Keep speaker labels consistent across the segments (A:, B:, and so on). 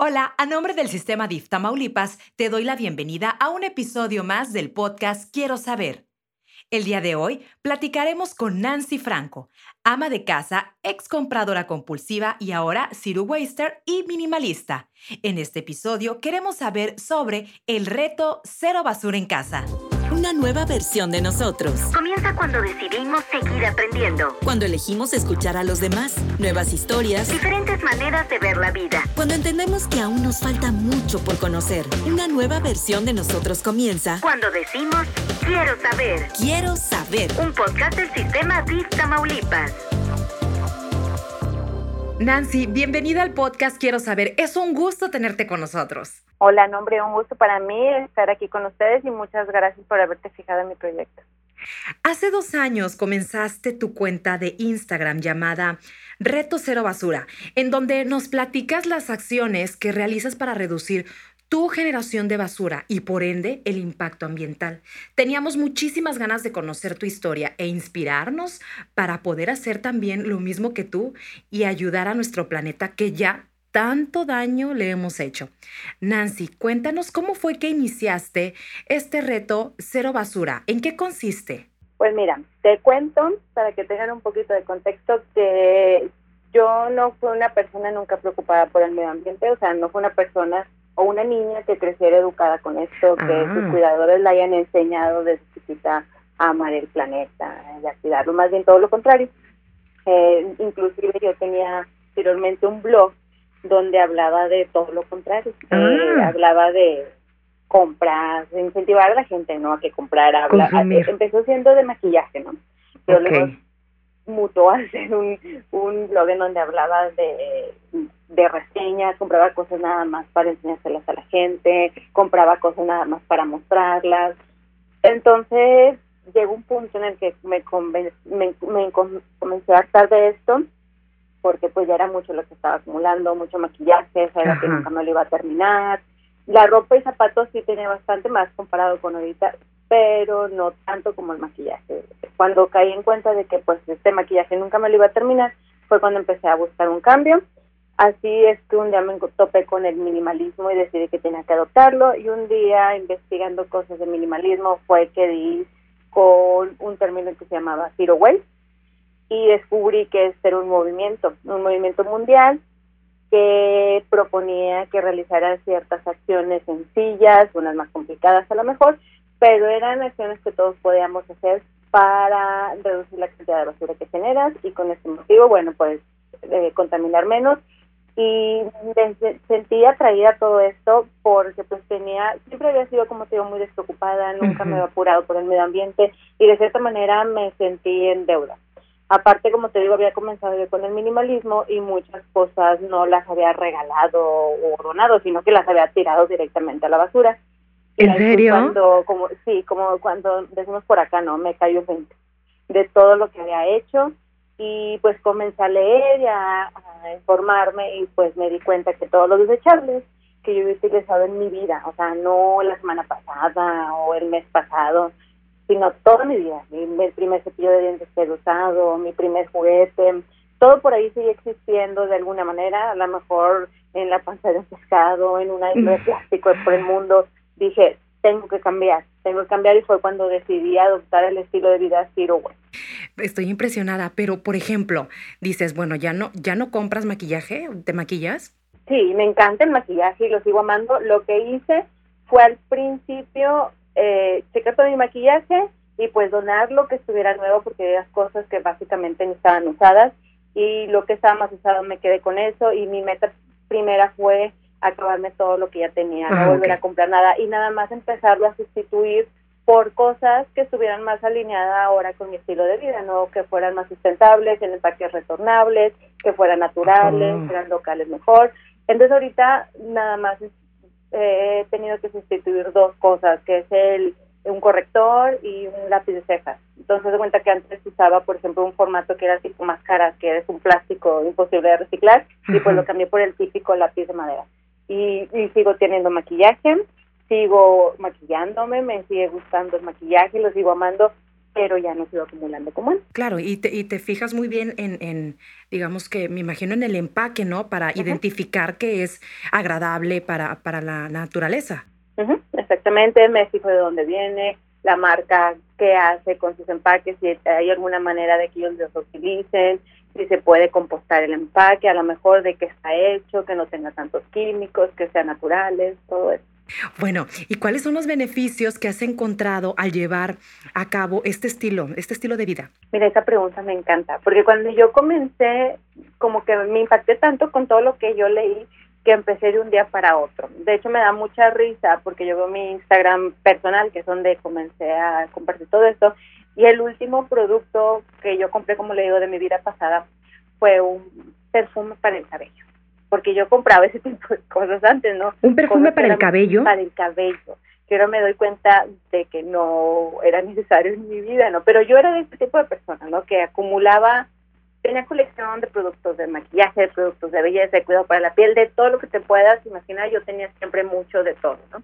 A: Hola, a nombre del sistema DIF Tamaulipas, te doy la bienvenida a un episodio más del podcast Quiero saber. El día de hoy platicaremos con Nancy Franco, ama de casa, ex compradora compulsiva y ahora zero waster y minimalista. En este episodio queremos saber sobre el reto cero basura en casa.
B: Una nueva versión de nosotros.
C: Comienza cuando decidimos seguir aprendiendo.
B: Cuando elegimos escuchar a los demás. Nuevas historias.
C: Diferentes maneras de ver la vida.
B: Cuando entendemos que aún nos falta mucho por conocer. Una nueva versión de nosotros comienza.
C: Cuando decimos quiero saber.
B: Quiero saber.
C: Un podcast del sistema DIF Tamaulipas.
A: Nancy, bienvenida al podcast Quiero saber. Es un gusto tenerte con nosotros.
D: Hola, nombre, un gusto para mí estar aquí con ustedes y muchas gracias por haberte fijado en mi proyecto.
A: Hace dos años comenzaste tu cuenta de Instagram llamada Reto Cero Basura, en donde nos platicas las acciones que realizas para reducir tu generación de basura y por ende el impacto ambiental. Teníamos muchísimas ganas de conocer tu historia e inspirarnos para poder hacer también lo mismo que tú y ayudar a nuestro planeta que ya tanto daño le hemos hecho. Nancy, cuéntanos cómo fue que iniciaste este reto cero basura. ¿En qué consiste?
D: Pues mira, te cuento para que tengan un poquito de contexto que yo no fui una persona nunca preocupada por el medio ambiente, o sea, no fue una persona o una niña que creciera educada con esto, que
A: Ah.
D: sus cuidadores la hayan enseñado desde chiquita a amar el planeta y a cuidarlo, más bien todo lo contrario. Eh, inclusive yo tenía anteriormente un blog donde hablaba de todo lo contrario, Eh,
A: Ah.
D: hablaba de compras, de incentivar a la gente, ¿no? A que comprara. Habla-
A: Consumir.
D: empezó siendo de maquillaje, ¿no?
A: Ok.
D: luego mutó a ser un, un blog en donde hablaba de, de reseñas, compraba cosas nada más para enseñárselas a la gente, compraba cosas nada más para mostrarlas. Entonces llegó un punto en el que me, conven- me, me com- comencé a hartar de esto porque pues ya era mucho lo que estaba acumulando, mucho maquillaje, que
A: Ajá.
D: nunca me lo iba a terminar. La ropa y zapatos sí tenía bastante más comparado con ahorita, pero no tanto como el maquillaje. Cuando caí en cuenta de que pues este maquillaje nunca me lo iba a terminar, fue cuando empecé a buscar un cambio. Así es que un día me topé con el minimalismo y decidí que tenía que adoptarlo y un día investigando cosas de minimalismo fue que di con un término que se llamaba Zero Waste y descubrí que este era un movimiento, un movimiento mundial que proponía que realizaran ciertas acciones sencillas, unas más complicadas a lo mejor, pero eran acciones que todos podíamos hacer para reducir la cantidad de basura que generas y con este motivo, bueno, pues eh, contaminar menos y me se- sentí atraída a todo esto porque pues tenía, siempre había sido como te digo muy despreocupada, nunca me había apurado por el medio ambiente y de cierta manera me sentí en deuda. Aparte, como te digo, había comenzado yo con el minimalismo y muchas cosas no las había regalado o donado, sino que las había tirado directamente a la basura.
A: ¿En serio?
D: Cuando, como, sí, como cuando decimos por acá, ¿no? Me cayó 20 de todo lo que había hecho y pues comencé a leer y a, a informarme y pues me di cuenta que todos los desechables que yo había utilizado en mi vida, o sea, no la semana pasada o el mes pasado, sino toda mi vida, mi, mi primer cepillo de dientes que he usado, mi primer juguete, todo por ahí sigue existiendo de alguna manera, a lo mejor en la panza de un pescado, en una isla de plástico por el mundo, dije, tengo que cambiar, tengo que cambiar y fue cuando decidí adoptar el estilo de vida Zero Waste.
A: Estoy impresionada, pero por ejemplo, dices, bueno, ya no, ya no compras maquillaje, ¿te maquillas?
D: Sí, me encanta el maquillaje y lo sigo amando. Lo que hice fue al principio eh, checar todo mi maquillaje y pues donar lo que estuviera nuevo porque había cosas que básicamente no estaban usadas y lo que estaba más usado me quedé con eso y mi meta primera fue acabarme todo lo que ya tenía, no
A: Ah,
D: volver a comprar nada y nada más empezarlo a sustituir por cosas que estuvieran más alineadas ahora con mi estilo de vida, no que fueran más sustentables, en empaques retornables, que fueran naturales, que eran locales mejor. Entonces ahorita nada más eh, he tenido que sustituir dos cosas, que es el un corrector y un lápiz de cejas. Entonces de cuenta que antes usaba, por ejemplo, un formato que era tipo máscara, que es un plástico imposible de reciclar, y pues lo cambié por el típico lápiz de madera. Y, y sigo teniendo maquillaje, sigo maquillándome, me sigue gustando el maquillaje, lo sigo amando, pero ya no sigo acumulando como antes.
A: Claro, y te, y te fijas muy bien en, en, digamos que me imagino en el empaque, ¿no? Para identificar que es agradable para, para la naturaleza.
D: Exactamente, me fijo de dónde viene, la marca, qué hace con sus empaques, si hay alguna manera de que ellos los utilicen, si se puede compostar el empaque, a lo mejor de qué está hecho, que no tenga tantos químicos, que sean naturales, todo eso.
A: Bueno, ¿y cuáles son los beneficios que has encontrado al llevar a cabo este estilo, este estilo de vida?
D: Mira, esa pregunta me encanta, porque cuando yo comencé, como que me impacté tanto con todo lo que yo leí, que empecé de un día para otro. De hecho, me da mucha risa porque yo veo mi Instagram personal, que es donde comencé a compartir todo esto, y el último producto que yo compré, como le digo, de mi vida pasada, fue un perfume para el cabello porque yo compraba ese tipo de cosas antes, ¿no?
A: ¿Un perfume para el cabello?
D: Para el cabello. Que ahora me doy cuenta de que no era necesario en mi vida, ¿no? Pero yo era de este tipo de persona, ¿no? Que acumulaba, tenía colección de productos de maquillaje, de productos de belleza, de cuidado para la piel, de todo lo que te puedas imaginar, yo tenía siempre mucho de todo, ¿no?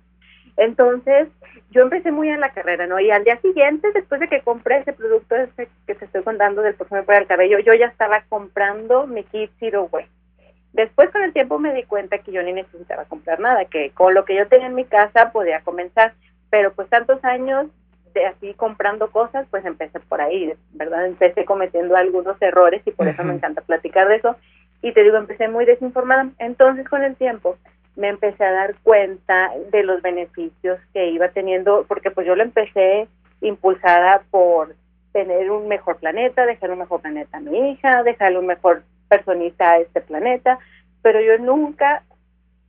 D: Entonces, yo empecé muy en la carrera, ¿no? Y al día siguiente, después de que compré ese producto ese que te estoy contando del perfume para el cabello, yo ya estaba comprando mi kit Zero Way Después con el tiempo me di cuenta que yo ni necesitaba comprar nada, que con lo que yo tenía en mi casa podía comenzar, pero pues tantos años de así comprando cosas, pues empecé por ahí, ¿verdad? Empecé cometiendo algunos errores y por eso me encanta platicar de eso. Y te digo, empecé muy desinformada. Entonces con el tiempo me empecé a dar cuenta de los beneficios que iba teniendo, porque pues yo lo empecé impulsada por tener un mejor planeta, dejar un mejor planeta a mi hija, dejarle un mejor personista a este planeta, pero yo nunca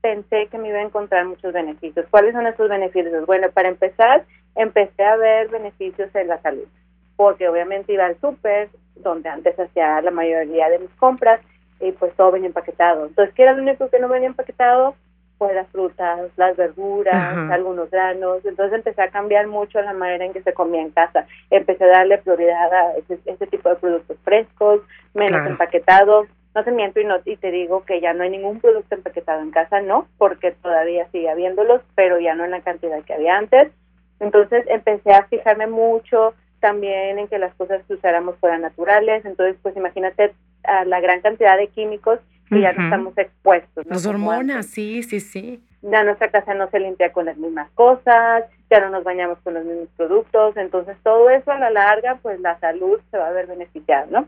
D: pensé que me iba a encontrar muchos beneficios. ¿Cuáles son esos beneficios? Bueno, para empezar, empecé a ver beneficios en la salud, porque obviamente iba al súper, donde antes hacía la mayoría de mis compras, y pues todo venía empaquetado. Entonces, ¿qué era lo único que no venía empaquetado? Pues las frutas, las verduras, algunos granos. Entonces empecé a cambiar mucho la manera en que se comía en casa. Empecé a darle prioridad a ese, tipo de productos frescos, menos empaquetados. No te miento y, no, y te digo que ya no hay ningún producto empaquetado en casa, no, porque todavía sigue habiéndolos, pero ya no en la cantidad que había antes. Entonces empecé a fijarme mucho también en que las cosas que usáramos fueran naturales. Entonces, pues imagínate a la gran cantidad de químicos que ya no estamos expuestos.
A: Las hormonas, sí, sí, sí.
D: Ya nuestra casa no se limpia con las mismas cosas, ya no nos bañamos con los mismos productos, entonces todo eso a la larga, pues la salud se va a ver beneficiada, ¿no?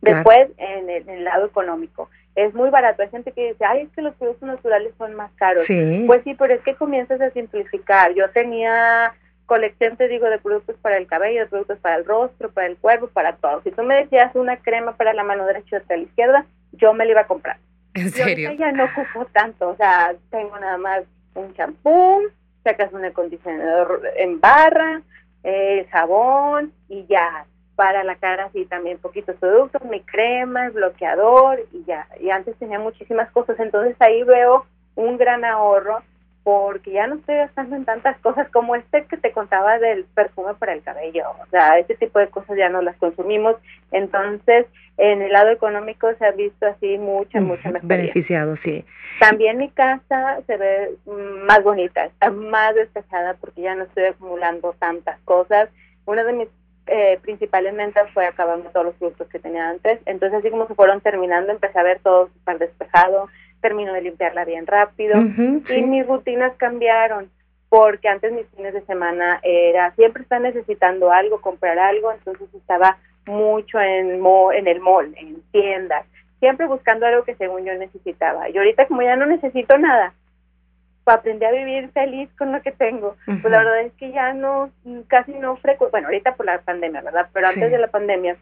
D: Después, en, el, lado económico, es muy barato. Hay gente que dice, ay, es que los productos naturales son más caros. Pues sí, pero es que comienzas a simplificar. Yo tenía colección, te digo, de productos para el cabello, de productos para el rostro, para el cuerpo, para todo. Si tú me decías una crema para la mano derecha y otra a la izquierda, yo me la iba a comprar.
A: ¿En serio?
D: Yo ya no ocupo tanto, o sea, tengo nada más un champú, sacas un acondicionador en barra, el jabón y ya. Para la cara sí también poquitos productos, mi crema, el bloqueador y ya. Y antes tenía muchísimas cosas, entonces ahí veo un gran ahorro porque ya no estoy gastando en tantas cosas como este que te contaba del perfume para el cabello. O sea, ese tipo de cosas ya no las consumimos. Entonces, en el lado económico se ha visto así mucha, mucha mejoría.
A: Beneficiado, sí.
D: También mi casa se ve más bonita, está más despejada porque ya no estoy acumulando tantas cosas. Una de mis eh, principales metas fue acabando todos los productos que tenía antes. Entonces, así como se fueron terminando, empecé a ver todo súper despejado termino de limpiarla bien rápido y mis rutinas cambiaron porque antes mis fines de semana era siempre estar necesitando algo, comprar algo, entonces estaba mucho en, en el mall, en tiendas, siempre buscando algo que según yo necesitaba. Y ahorita como ya no necesito nada, aprendí a vivir feliz con lo que tengo. Pues la verdad es que ya no, casi no frecuento, bueno, ahorita por la pandemia, ¿verdad? Pero antes de la pandemia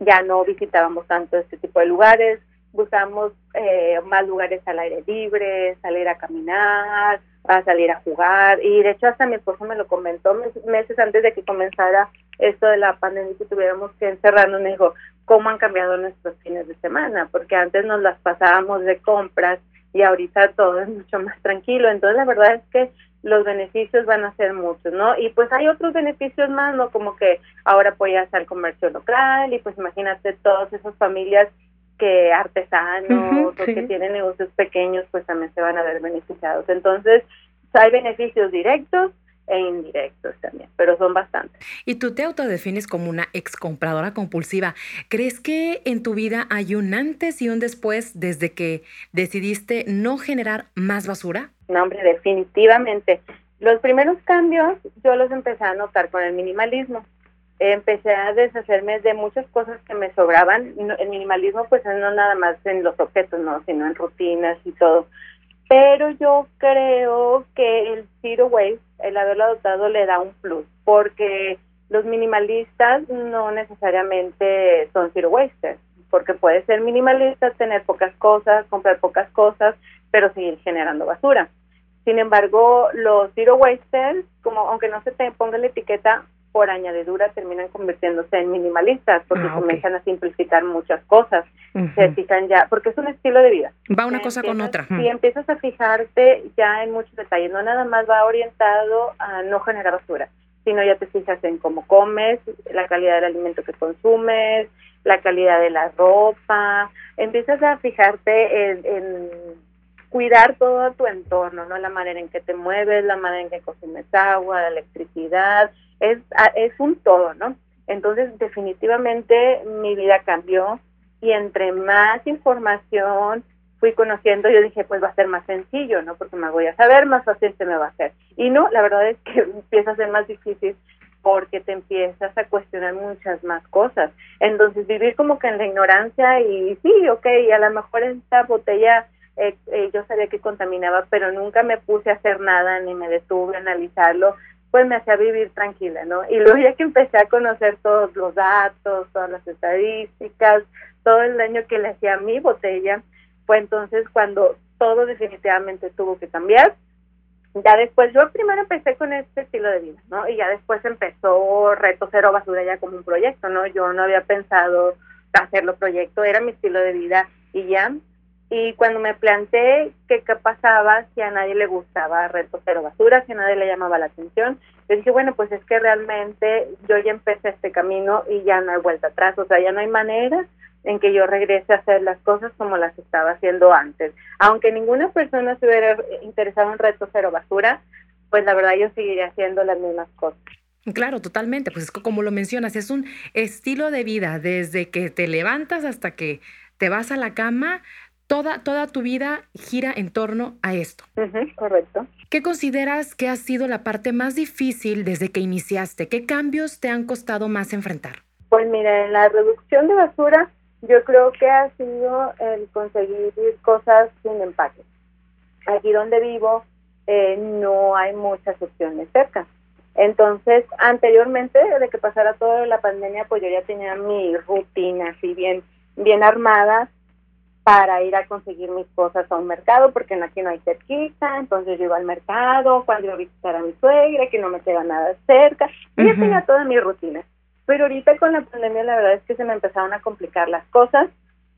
D: ya no visitábamos tanto este tipo de lugares, buscamos eh, más lugares al aire libre, salir a caminar, a salir a jugar. Y de hecho hasta mi esposo me lo comentó meses antes de que comenzara esto de la pandemia que tuviéramos que encerrarnos. Me dijo, ¿cómo han cambiado nuestros fines de semana? Porque antes nos las pasábamos de compras y ahorita todo es mucho más tranquilo. Entonces la verdad es que los beneficios van a ser muchos, ¿no? Y pues hay otros beneficios más, ¿no? Como que ahora apoyas al comercio local y pues imagínate todas esas familias que artesanos o que tienen negocios pequeños pues también se van a ver beneficiados. Entonces, hay beneficios directos e indirectos también, pero son bastantes.
A: Y tú te autodefines como una ex compradora compulsiva. ¿Crees que en tu vida hay un antes y un después desde que decidiste no generar más basura?
D: No, hombre, definitivamente. Los primeros cambios yo los empecé a notar con el minimalismo. Empecé a deshacerme de muchas cosas que me sobraban. El minimalismo pues no nada más en los objetos, no, sino en rutinas y todo. Pero yo creo que el zero waste, el haberlo adoptado, le da un plus, porque los minimalistas no necesariamente son zero wasters, porque puede ser minimalista, tener pocas cosas, comprar pocas cosas, pero seguir generando basura. Sin embargo, los zero wasters, como aunque no se te ponga la etiqueta, por añadidura terminan convirtiéndose en minimalistas porque ah, comienzan a simplificar muchas cosas. Se fijan ya, porque es un estilo de vida.
A: Va una cosa con otra.
D: Si empiezas a fijarte ya en muchos detalles, no nada más va orientado a no generar basura, sino ya te fijas en cómo comes, la calidad del alimento que consumes, la calidad de la ropa, empiezas a fijarte en cuidar todo tu entorno, ¿no? La manera en que te mueves, la manera en que consumes agua, la electricidad, es, es un todo, ¿no? Entonces, definitivamente mi vida cambió y entre más información fui conociendo, yo dije, pues va a ser más sencillo, ¿no? Porque me voy a saber, más fácil se me va a hacer. Y no, la verdad es que empieza a ser más difícil porque te empiezas a cuestionar muchas más cosas. Entonces, vivir como que en la ignorancia y sí, ok, a lo mejor esta botella eh, eh, yo sabía que contaminaba, pero nunca me puse a hacer nada ni me detuve a analizarlo, pues me hacía vivir tranquila, ¿no? Y luego ya que empecé a conocer todos los datos, todas las estadísticas, todo el daño que le hacía a mi botella, fue entonces cuando todo definitivamente tuvo que cambiar. Ya después, yo primero empecé con este estilo de vida, ¿no? Y ya después empezó Reto Cero Basura ya como un proyecto, ¿no? Yo no había pensado hacerlo proyecto, era mi estilo de vida y ya y cuando me planteé qué, qué pasaba si a nadie le gustaba Reto Cero Basura, si a nadie le llamaba la atención, yo dije, bueno, pues es que realmente yo ya empecé este camino y ya no hay vuelta atrás, o sea, ya no hay manera en que yo regrese a hacer las cosas como las estaba haciendo antes. Aunque ninguna persona se hubiera interesado en Reto Cero Basura, pues la verdad yo seguiría haciendo las mismas cosas.
A: Claro, totalmente. Pues es como lo mencionas, es un estilo de vida desde que te levantas hasta que te vas a la cama, toda, toda tu vida gira en torno a esto.
D: correcto.
A: ¿Qué consideras que ha sido la parte más difícil desde que iniciaste? ¿Qué cambios te han costado más enfrentar?
D: Pues mira, en la reducción de basura yo creo que ha sido el conseguir cosas sin empaque. Aquí donde vivo eh, no hay muchas opciones cerca. Entonces, anteriormente de que pasara toda la pandemia, pues yo ya tenía mi rutina así bien, bien armada para ir a conseguir mis cosas a un mercado, porque aquí no hay cerquita, entonces yo iba al mercado, cuando iba a visitar a mi suegra, que no me queda nada cerca, y ya tenía toda mi rutina. Pero ahorita con la pandemia la verdad es que se me empezaron a complicar las cosas,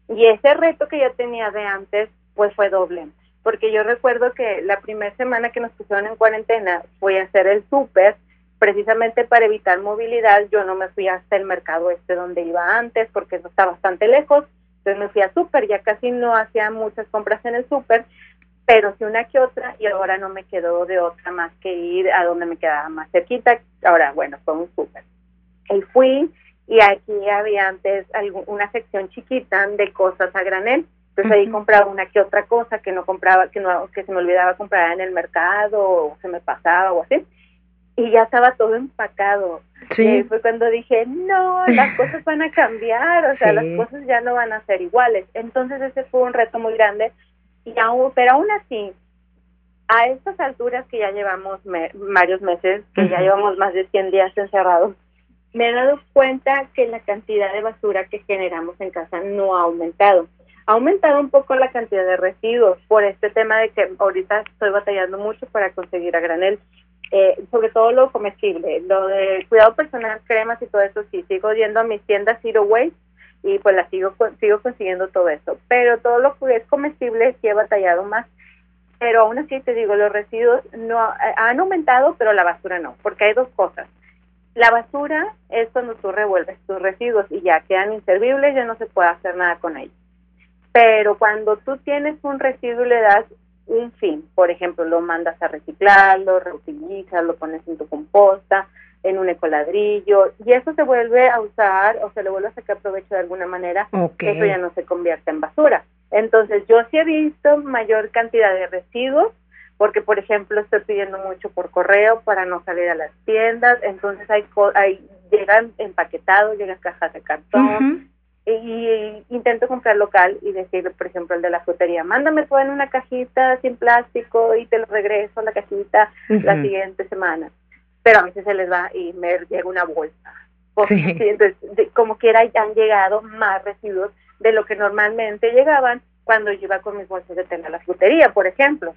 D: y ese reto que yo tenía de antes, pues fue doble, porque yo recuerdo que la primera semana que nos pusieron en cuarentena fui a hacer el súper, precisamente para evitar movilidad, yo no me fui hasta el mercado este donde iba antes, porque eso está bastante lejos, entonces me fui a súper, ya casi no hacía muchas compras en el súper, pero sí una que otra y ahora no me quedó de otra más que ir a donde me quedaba más cerquita. Ahora, bueno, fue un súper. Y fui y aquí había antes una sección chiquita de cosas a granel. Entonces ahí compraba una que otra cosa que no compraba, que no que se me olvidaba comprar en el mercado o se me pasaba o así y ya estaba todo empacado. Sí. Eh, fue cuando dije, no, las cosas van a cambiar, o sea, las cosas ya no van a ser iguales. Entonces ese fue un reto muy grande, y aún, pero aún así, a estas alturas que ya llevamos varios meses, que ya llevamos más de 100 días encerrados, me he dado cuenta que la cantidad de basura que generamos en casa no ha aumentado. Ha aumentado un poco la cantidad de residuos por este tema de que ahorita estoy batallando mucho para conseguir a granel, eh, sobre todo lo comestible, lo de cuidado personal, cremas y todo eso, sí, sigo yendo a mis tiendas Zero Waste y pues la sigo, sigo consiguiendo todo eso. Pero todo lo que es comestible sí he batallado más. Pero aún así te digo, los residuos no eh, han aumentado, pero la basura no, porque hay dos cosas. La basura es cuando tú revuelves tus residuos y ya quedan inservibles, ya no se puede hacer nada con ellos. Pero cuando tú tienes un residuo y le das un fin. Por ejemplo, lo mandas a reciclar, lo reutilizas, lo pones en tu composta, en un ecoladrillo, y eso se vuelve a usar o se le vuelve a sacar provecho de alguna manera, eso ya no se convierte en basura. Entonces, yo sí he visto mayor cantidad de residuos, porque, por ejemplo, estoy pidiendo mucho por correo para no salir a las tiendas, entonces hay, hay llegan empaquetados, llegan cajas de cartón, y, intento comprar local y decirle, por ejemplo, el de la frutería, mándame todo en una cajita sin plástico y te lo regreso la cajita la siguiente semana. Pero a veces se les va y me llega una bolsa. entonces, como quiera, han llegado más residuos de lo que normalmente llegaban cuando yo iba con mis bolsas de tela a la frutería, por ejemplo.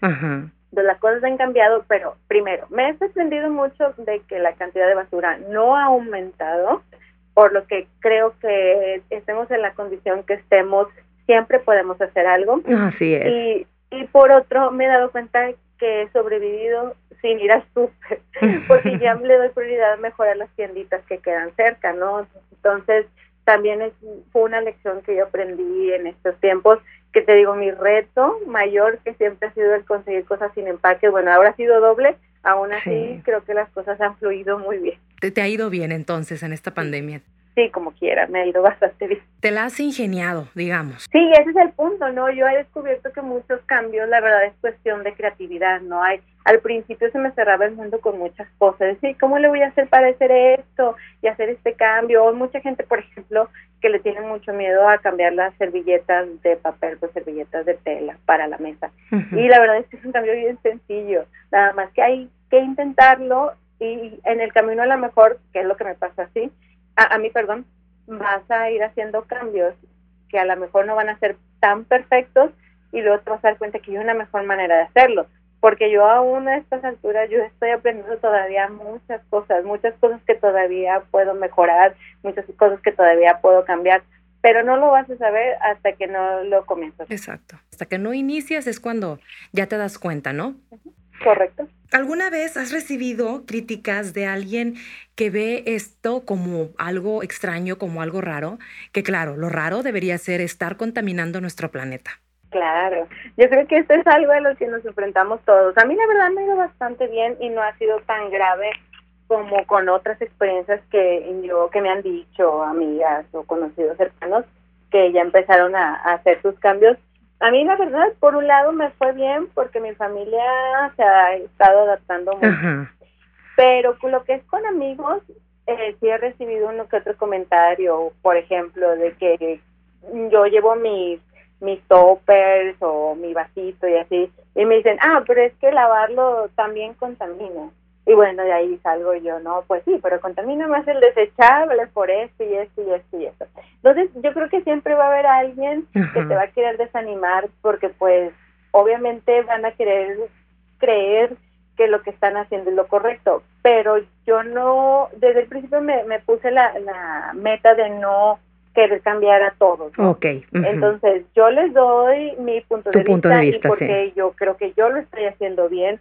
D: De las cosas han cambiado, pero primero, me he sorprendido mucho de que la cantidad de basura no ha aumentado por lo que creo que estemos en la condición que estemos, siempre podemos hacer algo.
A: Así es.
D: Y, y por otro, me he dado cuenta que he sobrevivido sin ir al súper, porque ya le doy prioridad a mejorar las tienditas que quedan cerca, ¿no? Entonces, también es, fue una lección que yo aprendí en estos tiempos, que te digo, mi reto mayor que siempre ha sido el conseguir cosas sin empaque, bueno, ahora ha sido doble, aún así creo que las cosas han fluido muy bien.
A: ¿Te, ha ido bien entonces en esta pandemia?
D: Sí, como quiera, me ha ido bastante bien.
A: Te la has ingeniado, digamos.
D: Sí, ese es el punto, ¿no? Yo he descubierto que muchos cambios, la verdad, es cuestión de creatividad, ¿no? Hay, al principio se me cerraba el mundo con muchas cosas. Sí, ¿cómo le voy a hacer para hacer esto y hacer este cambio? O mucha gente, por ejemplo, que le tiene mucho miedo a cambiar las servilletas de papel por servilletas de tela para la mesa. Y la verdad es que es un cambio bien sencillo. Nada más que hay que intentarlo y en el camino a lo mejor, que es lo que me pasa así, a, a mí, perdón, vas a ir haciendo cambios que a lo mejor no van a ser tan perfectos y luego te vas a dar cuenta que hay una mejor manera de hacerlo. Porque yo aún a estas alturas yo estoy aprendiendo todavía muchas cosas, muchas cosas que todavía puedo mejorar, muchas cosas que todavía puedo cambiar, pero no lo vas a saber hasta que no lo comienzas.
A: Exacto. Hasta que no inicias es cuando ya te das cuenta, ¿no?
D: Correcto.
A: ¿Alguna vez has recibido críticas de alguien que ve esto como algo extraño, como algo raro? Que claro, lo raro debería ser estar contaminando nuestro planeta.
D: Claro, yo creo que esto es algo a lo que nos enfrentamos todos. A mí la verdad me ha ido bastante bien y no ha sido tan grave como con otras experiencias que yo que me han dicho amigas o conocidos cercanos que ya empezaron a hacer sus cambios a mí la verdad, por un lado me fue bien porque mi familia se ha estado adaptando mucho. Pero con lo que es con amigos, eh, sí he recibido uno que otro comentario, por ejemplo, de que yo llevo mis mis toppers o mi vasito y así, y me dicen, ah, pero es que lavarlo también contamina. Y bueno, de ahí salgo yo, no, pues sí, pero contamina más el desechable por esto y esto y esto y esto. Entonces, yo creo que siempre va a haber alguien que te va a querer desanimar porque pues obviamente van a querer creer que lo que están haciendo es lo correcto, pero yo no, desde el principio me, me puse la, la meta de no querer cambiar a todos. Entonces, yo les doy mi punto, de, vista y porque yo creo que yo lo estoy haciendo bien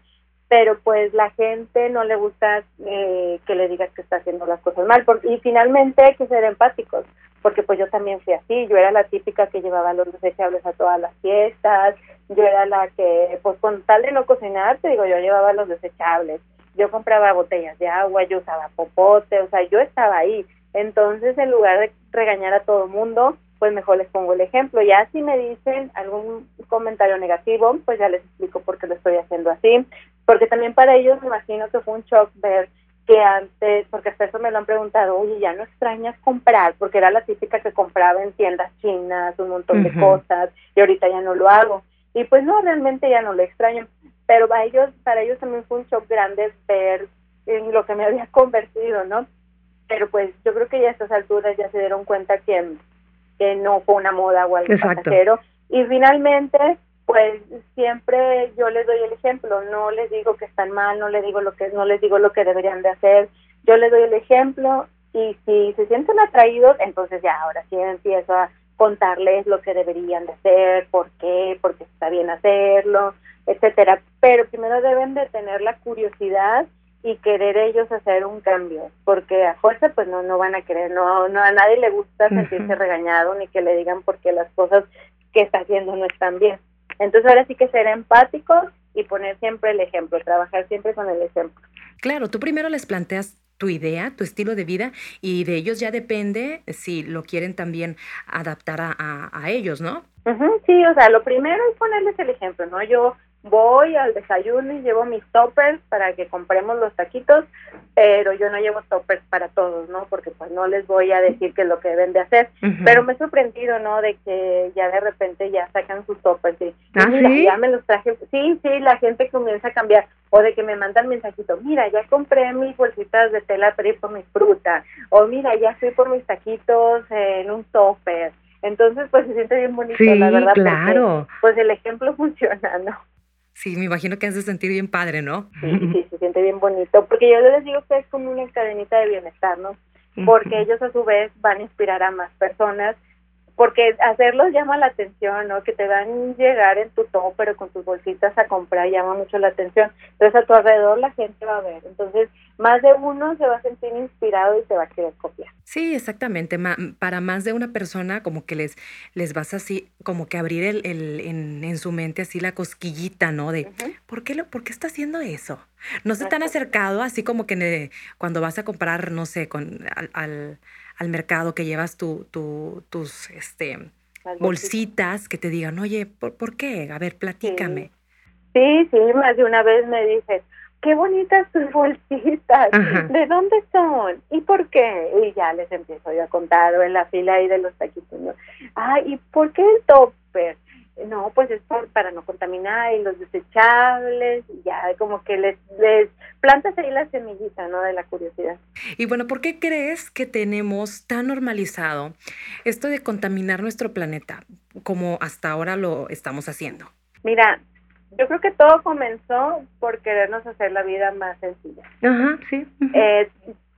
D: pero pues la gente no le gusta eh, que le digas que está haciendo las cosas mal. Porque, y finalmente hay que ser empáticos, porque pues yo también fui así, yo era la típica que llevaba los desechables a todas las fiestas, yo era la que, pues con tal de no cocinar, te digo, yo llevaba los desechables, yo compraba botellas de agua, yo usaba popote, o sea, yo estaba ahí. Entonces, en lugar de regañar a todo el mundo, pues mejor les pongo el ejemplo. Ya si me dicen algún comentario negativo, pues ya les explico por qué lo estoy haciendo así. Porque también para ellos me imagino que fue un shock ver que antes, porque hasta eso me lo han preguntado, oye, ya no extrañas comprar, porque era la típica que compraba en tiendas chinas, un montón de cosas, y ahorita ya no lo hago. Y pues no, realmente ya no lo extraño. Pero para ellos, para ellos también fue un shock grande ver en lo que me había convertido, ¿no? Pero pues yo creo que ya a estas alturas ya se dieron cuenta que que no fue una moda o algo pasajero. Y finalmente, pues siempre yo les doy el ejemplo, no les digo que están mal, no les digo lo que no les digo lo que deberían de hacer, yo les doy el ejemplo y si se sienten atraídos, entonces ya ahora sí empiezo a contarles lo que deberían de hacer, por qué, porque está bien hacerlo, etcétera. Pero primero deben de tener la curiosidad y querer ellos hacer un cambio, porque a fuerza pues no no van a querer, no no a nadie le gusta sentirse regañado ni que le digan porque las cosas que está haciendo no están bien. Entonces ahora sí que ser empáticos y poner siempre el ejemplo, trabajar siempre con el ejemplo.
A: Claro, tú primero les planteas tu idea, tu estilo de vida y de ellos ya depende si lo quieren también adaptar a, a, ellos, ¿no?
D: sí, o sea, lo primero es ponerles el ejemplo, ¿no? Yo voy al desayuno y llevo mis toppers para que compremos los taquitos, pero yo no llevo toppers para todos, ¿no? Porque pues no les voy a decir qué es lo que deben de hacer. Pero me he sorprendido, ¿no? De que ya de repente ya sacan sus toppers y
A: ¿Ah,
D: mira, ya me los traje. Sí, sí, la gente comienza a cambiar. O de que me mandan mensajito, mira, ya compré mis bolsitas de tela para ir por mis frutas. O mira, ya fui por mis taquitos en un topper. Entonces, pues se siente bien bonito, la verdad.
A: claro.
D: pues el ejemplo funciona, ¿no?
A: Sí, me imagino que has de sentir bien padre, ¿no?
D: Sí, sí, se siente bien bonito, porque yo les digo que es como una cadenita de bienestar, ¿no? Porque ellos a su vez van a inspirar a más personas porque hacerlos llama la atención, ¿no? Que te van a llegar en tu todo, pero con tus bolsitas a comprar llama mucho la atención. Entonces a tu alrededor la gente va a ver. Entonces más de uno se va a sentir inspirado y te va a querer copiar.
A: Sí, exactamente. para más de una persona como que les, les vas así, como que abrir el, el en, en, su mente así la cosquillita, ¿no? De, ¿por, qué lo, ¿por qué está haciendo eso? No se tan acercado así como que cuando vas a comprar, no sé, con al al mercado, que llevas tu, tu, tus este, bolsitas, que te digan, oye, ¿por, qué? A ver, platícame.
D: Sí. sí, más de una vez me dices, qué bonitas tus bolsitas, ¿de dónde son? ¿Y por qué? Y ya les empiezo yo a contar en la fila ahí de los taquitos. Ah, ¿y por qué el topper? No, pues es para no contaminar y los desechables, ya como que les, les plantas ahí la semillita, ¿no? De la curiosidad.
A: Y bueno, ¿por qué crees que tenemos tan normalizado esto de contaminar nuestro planeta como hasta ahora lo estamos haciendo?
D: Mira, yo creo que todo comenzó por querernos hacer la vida más sencilla.
A: Ajá, sí.
D: eh,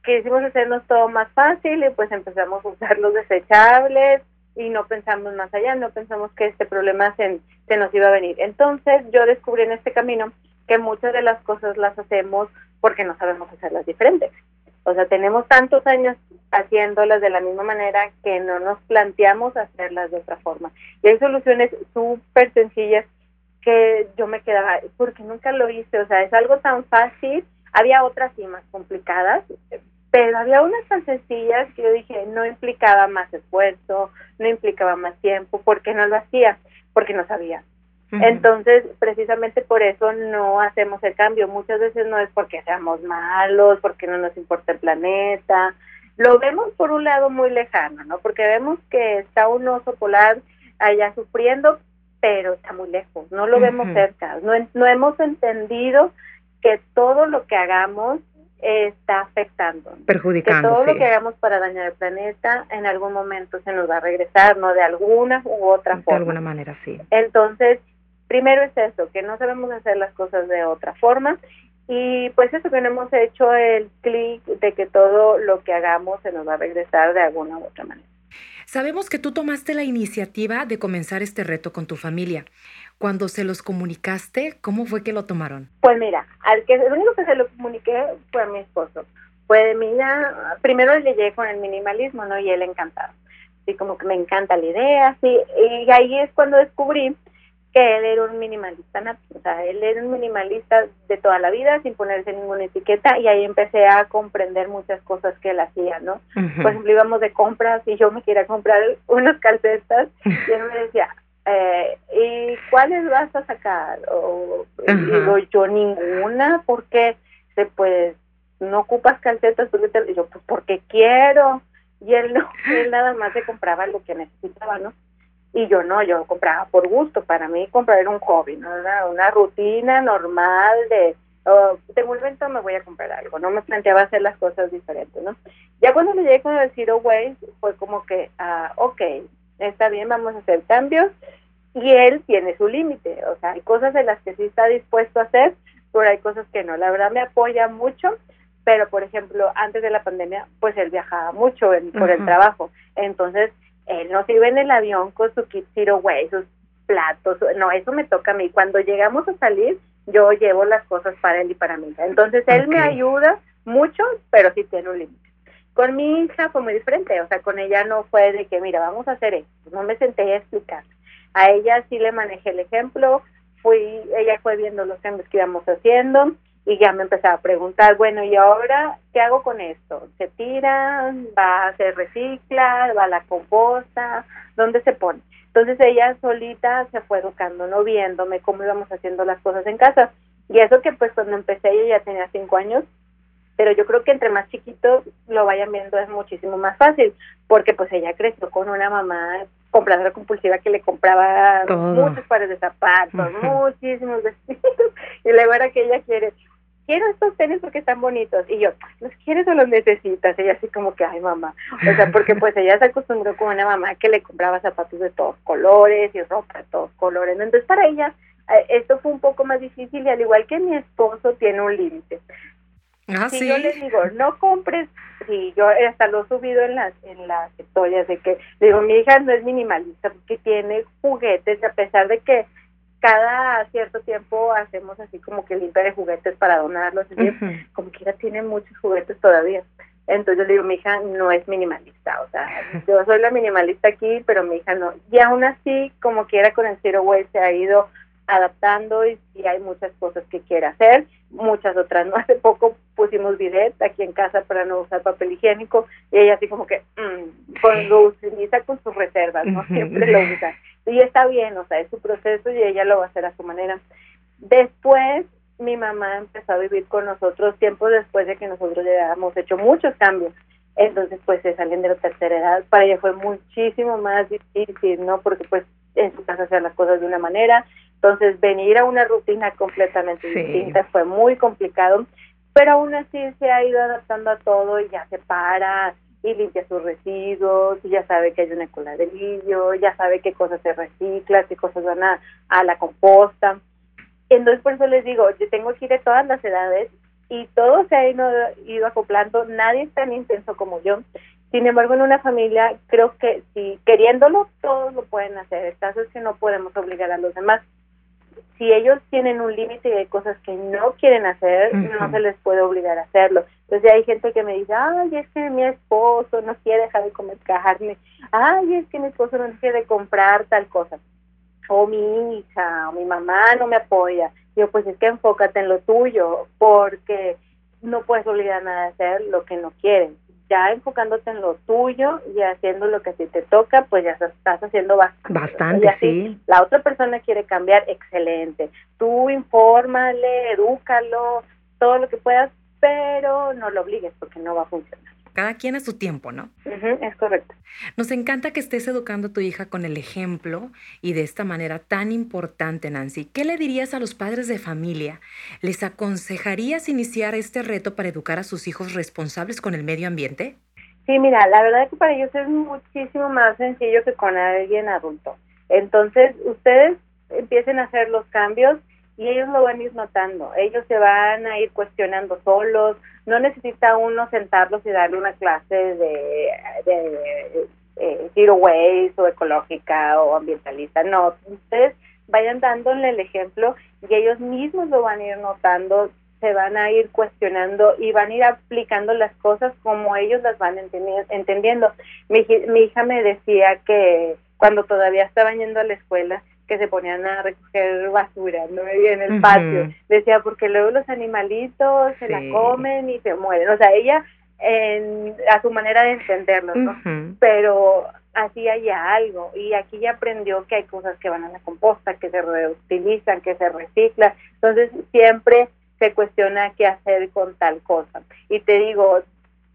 D: quisimos hacernos todo más fácil y pues empezamos a usar los desechables, y no pensamos más allá, no pensamos que este problema se, nos iba a venir. Entonces yo descubrí en este camino que muchas de las cosas las hacemos porque no sabemos hacerlas diferentes. O sea, tenemos tantos años haciéndolas de la misma manera que no nos planteamos hacerlas de otra forma. Y hay soluciones súper sencillas que yo me quedaba, porque nunca lo hice, o sea, es algo tan fácil. Había otras sí más complicadas, pero había unas tan sencillas que yo dije no implicaba más esfuerzo, no implicaba más tiempo, ¿por qué no lo hacía? Porque no sabía. Entonces, precisamente por eso no hacemos el cambio. Muchas veces no es porque seamos malos, porque no nos importa el planeta. Lo vemos por un lado muy lejano, ¿no? Porque vemos que está un oso polar allá sufriendo, pero está muy lejos, no lo vemos cerca. No, no hemos entendido que todo lo que hagamos está afectando.
A: Perjudicando.
D: Que todo lo que hagamos para dañar el planeta en algún momento se nos va a regresar, ¿no? De alguna u otra forma.
A: De alguna manera, sí.
D: Entonces, primero es eso, que no sabemos hacer las cosas de otra forma. Y pues eso que no hemos hecho el clic de que todo lo que hagamos se nos va a regresar de alguna u otra manera.
A: Sabemos que tú tomaste la iniciativa de comenzar este reto con tu familia. Cuando se los comunicaste, ¿cómo fue que lo tomaron?
D: Pues mira, al que el único que se lo comuniqué fue a mi esposo. Pues mira, primero le llegué con el minimalismo, ¿no? Y él encantado. Así como que me encanta la idea, sí. Y ahí es cuando descubrí que él era un minimalista, o sea, él era un minimalista de toda la vida sin ponerse ninguna etiqueta y ahí empecé a comprender muchas cosas que él hacía, ¿no? Por ejemplo, íbamos de compras y yo me quería comprar unas calcetas y él me decía, eh, ¿y cuáles vas a sacar? O digo yo ninguna, porque pues no ocupas calcetas, y yo pues porque quiero y él no, él nada más se compraba lo que necesitaba, ¿no? Y yo no, yo compraba por gusto, para mí comprar era un hobby, no una rutina normal de oh, tengo un evento, me voy a comprar algo, no me planteaba hacer las cosas diferentes, ¿no? Ya cuando le llegué con el Zero Waste fue como que, ah, ok, está bien, vamos a hacer cambios y él tiene su límite, o sea, hay cosas en las que sí está dispuesto a hacer, pero hay cosas que no. La verdad me apoya mucho, pero por ejemplo, antes de la pandemia, pues él viajaba mucho por el trabajo, entonces él no se iba en el avión con su kit zero waste, sus platos, no, eso me toca a mí. Cuando llegamos a salir, yo llevo las cosas para él y para mí. Entonces él me ayuda mucho, pero sí tiene un límite. Con mi hija fue muy diferente, o sea, con ella no fue de que, mira, vamos a hacer esto, no me senté a explicar. A ella sí le manejé el ejemplo, fui, ella fue viendo los cambios que íbamos haciendo y ya me empezaba a preguntar, bueno, ¿y ahora qué hago con esto? ¿Se tira? ¿Va, se recicla? ¿Va a la composta? ¿Dónde se pone? Entonces ella solita se fue educando, no viéndome cómo íbamos haciendo las cosas en casa. Y eso que pues cuando empecé ella ya tenía cinco años, pero yo creo que entre más chiquitos lo vayan viendo es muchísimo más fácil, porque pues ella creció con una mamá compradora compulsiva que le compraba muchos pares de zapatos, muchísimos vestidos, y luego era que ella quiere, quiero estos tenis porque están bonitos, y yo, ¿los quieres o los necesitas? Ella así como que, ay mamá, o sea, porque pues ella se acostumbró con una mamá que le compraba zapatos de todos colores y ropa de todos colores, entonces para ella eh, esto fue un poco más difícil y al igual que mi esposo tiene un límite.
A: Ah,
D: si yo le digo, no compres, si yo hasta lo he subido en las, en las historias de que, digo, mi hija no es minimalista porque tiene juguetes, a pesar de que cada cierto tiempo hacemos así como que limpia de juguetes para donarlos, como quiera tiene muchos juguetes todavía. Entonces yo le digo, mi hija no es minimalista, o sea, yo soy la minimalista aquí, pero mi hija no. Y aún así, como quiera con el Zero Waste se ha ido adaptando y si hay muchas cosas que quiere hacer, muchas otras no. Hace poco pusimos bidet aquí en casa para no usar papel higiénico y ella así como que mm, lo utiliza con sus reservas, no siempre lo usa. Y está bien, o sea, es su proceso y ella lo va a hacer a su manera. Después mi mamá empezó a vivir con nosotros tiempo después de que nosotros ya habíamos hecho muchos cambios. Entonces, pues se salen de la tercera edad. Para ella fue muchísimo más difícil, ¿no? Porque pues en su casa hacían las cosas de una manera entonces, venir a una rutina completamente distinta fue muy complicado, pero aún así se ha ido adaptando a todo y ya se para y limpia sus residuos, y ya sabe que hay una coladerillo, ya sabe qué cosas se reciclan, qué cosas van a, a la composta. Entonces, por eso les digo, yo tengo aquí de todas las edades y todo se ha ido, ido acoplando, nadie es tan intenso como yo. Sin embargo, en una familia creo que si queriéndolo, todos lo pueden hacer. El caso es que no podemos obligar a los demás si ellos tienen un límite de cosas que no quieren hacer, no se les puede obligar a hacerlo. Entonces hay gente que me dice, ay, es que mi esposo no quiere dejar de comer carne, ay, es que mi esposo no quiere comprar tal cosa, o mi hija, o mi mamá no me apoya. Yo, pues es que enfócate en lo tuyo, porque no puedes obligar a nadie a hacer lo que no quieren ya enfocándote en lo tuyo y haciendo lo que a ti te toca, pues ya estás haciendo bastante.
A: Bastante, sí.
D: La otra persona quiere cambiar, excelente. Tú infórmale, edúcalo, todo lo que puedas, pero no lo obligues porque no va a funcionar.
A: Cada quien a su tiempo, ¿no?
D: es correcto.
A: Nos encanta que estés educando a tu hija con el ejemplo y de esta manera tan importante, Nancy. ¿Qué le dirías a los padres de familia? ¿Les aconsejarías iniciar este reto para educar a sus hijos responsables con el medio ambiente?
D: Sí, mira, la verdad es que para ellos es muchísimo más sencillo que con alguien adulto. Entonces, ustedes empiecen a hacer los cambios y ellos lo van a ir notando. Ellos se van a ir cuestionando solos, no necesita uno sentarlos y darle una clase de, de eh, zero waste o ecológica o ambientalista, no, ustedes vayan dándole el ejemplo y ellos mismos lo van a ir notando, se van a ir cuestionando y van a ir aplicando las cosas como ellos las van entendiendo. Mi, mi hija me decía que cuando todavía estaban yendo a la escuela, que se ponían a recoger basura, ¿no? En el patio. Decía, porque luego los animalitos se la comen y se mueren. O sea, ella, en, a su manera de entenderlo, ¿no? Pero hacía ya algo y aquí ya aprendió que hay cosas que van a la composta, que se reutilizan, que se reciclan. Entonces, siempre se cuestiona qué hacer con tal cosa. Y te digo,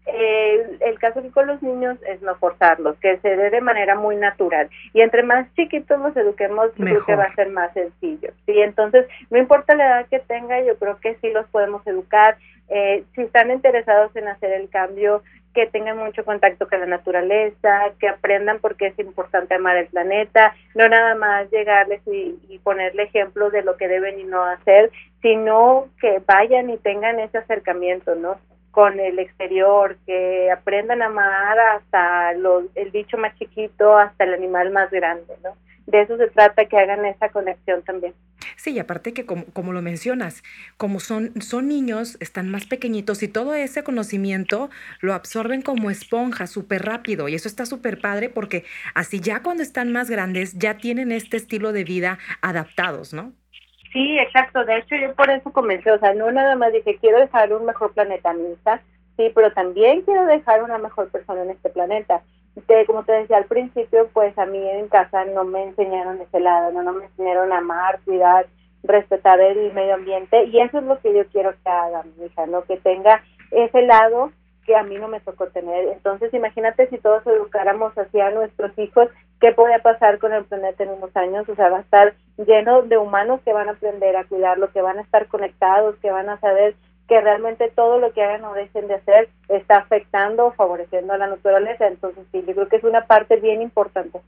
D: el, el caso aquí con los niños es no forzarlos, que se dé de manera muy natural. Y entre más chiquitos los eduquemos, creo que va a ser más sencillo. Sí, entonces, no importa la edad que tenga, yo creo que sí los podemos educar. Eh, si están interesados en hacer el cambio, que tengan mucho contacto con la naturaleza, que aprendan por qué es importante amar el planeta, no nada más llegarles y, y ponerle ejemplos de lo que deben y no hacer, sino que vayan y tengan ese acercamiento, ¿no? Con el exterior, que aprendan a amar hasta el bicho más chiquito, hasta el animal más grande, ¿no? de eso se trata, que hagan esa conexión también.
A: Sí, y aparte que como, como, lo mencionas, como son, son niños, están más pequeñitos y todo ese conocimiento lo absorben como esponja súper rápido y eso está súper padre porque así ya cuando están más grandes ya tienen este estilo de vida adaptados, ¿no?
D: Sí, exacto. De hecho, yo por eso comencé, o sea, no nada más dije, quiero dejar un mejor planeta a mi hija, sí, pero también quiero dejar una mejor persona en este planeta. Que, como te decía al principio, pues a mí en casa no me enseñaron ese lado, no, no me enseñaron a amar, cuidar, respetar el medio ambiente y eso es lo que yo quiero que haga mi hija, ¿no? Que tenga ese lado que a mí no me tocó tener. Entonces, imagínate si todos educáramos hacia nuestros hijos, ¿qué puede pasar con el planeta en unos años? O sea, va a estar lleno de humanos que van a aprender a cuidarlo, que van a estar conectados, que van a saber que realmente todo lo que hagan o dejen de hacer está afectando o favoreciendo a la naturaleza. Entonces, sí, yo creo que es una parte bien importante.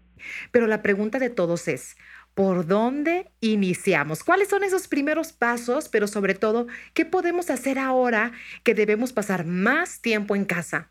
A: Pero la pregunta de todos es, ¿por dónde iniciamos? ¿Cuáles son esos primeros pasos? Pero sobre todo, ¿qué podemos hacer ahora que debemos pasar más tiempo en casa?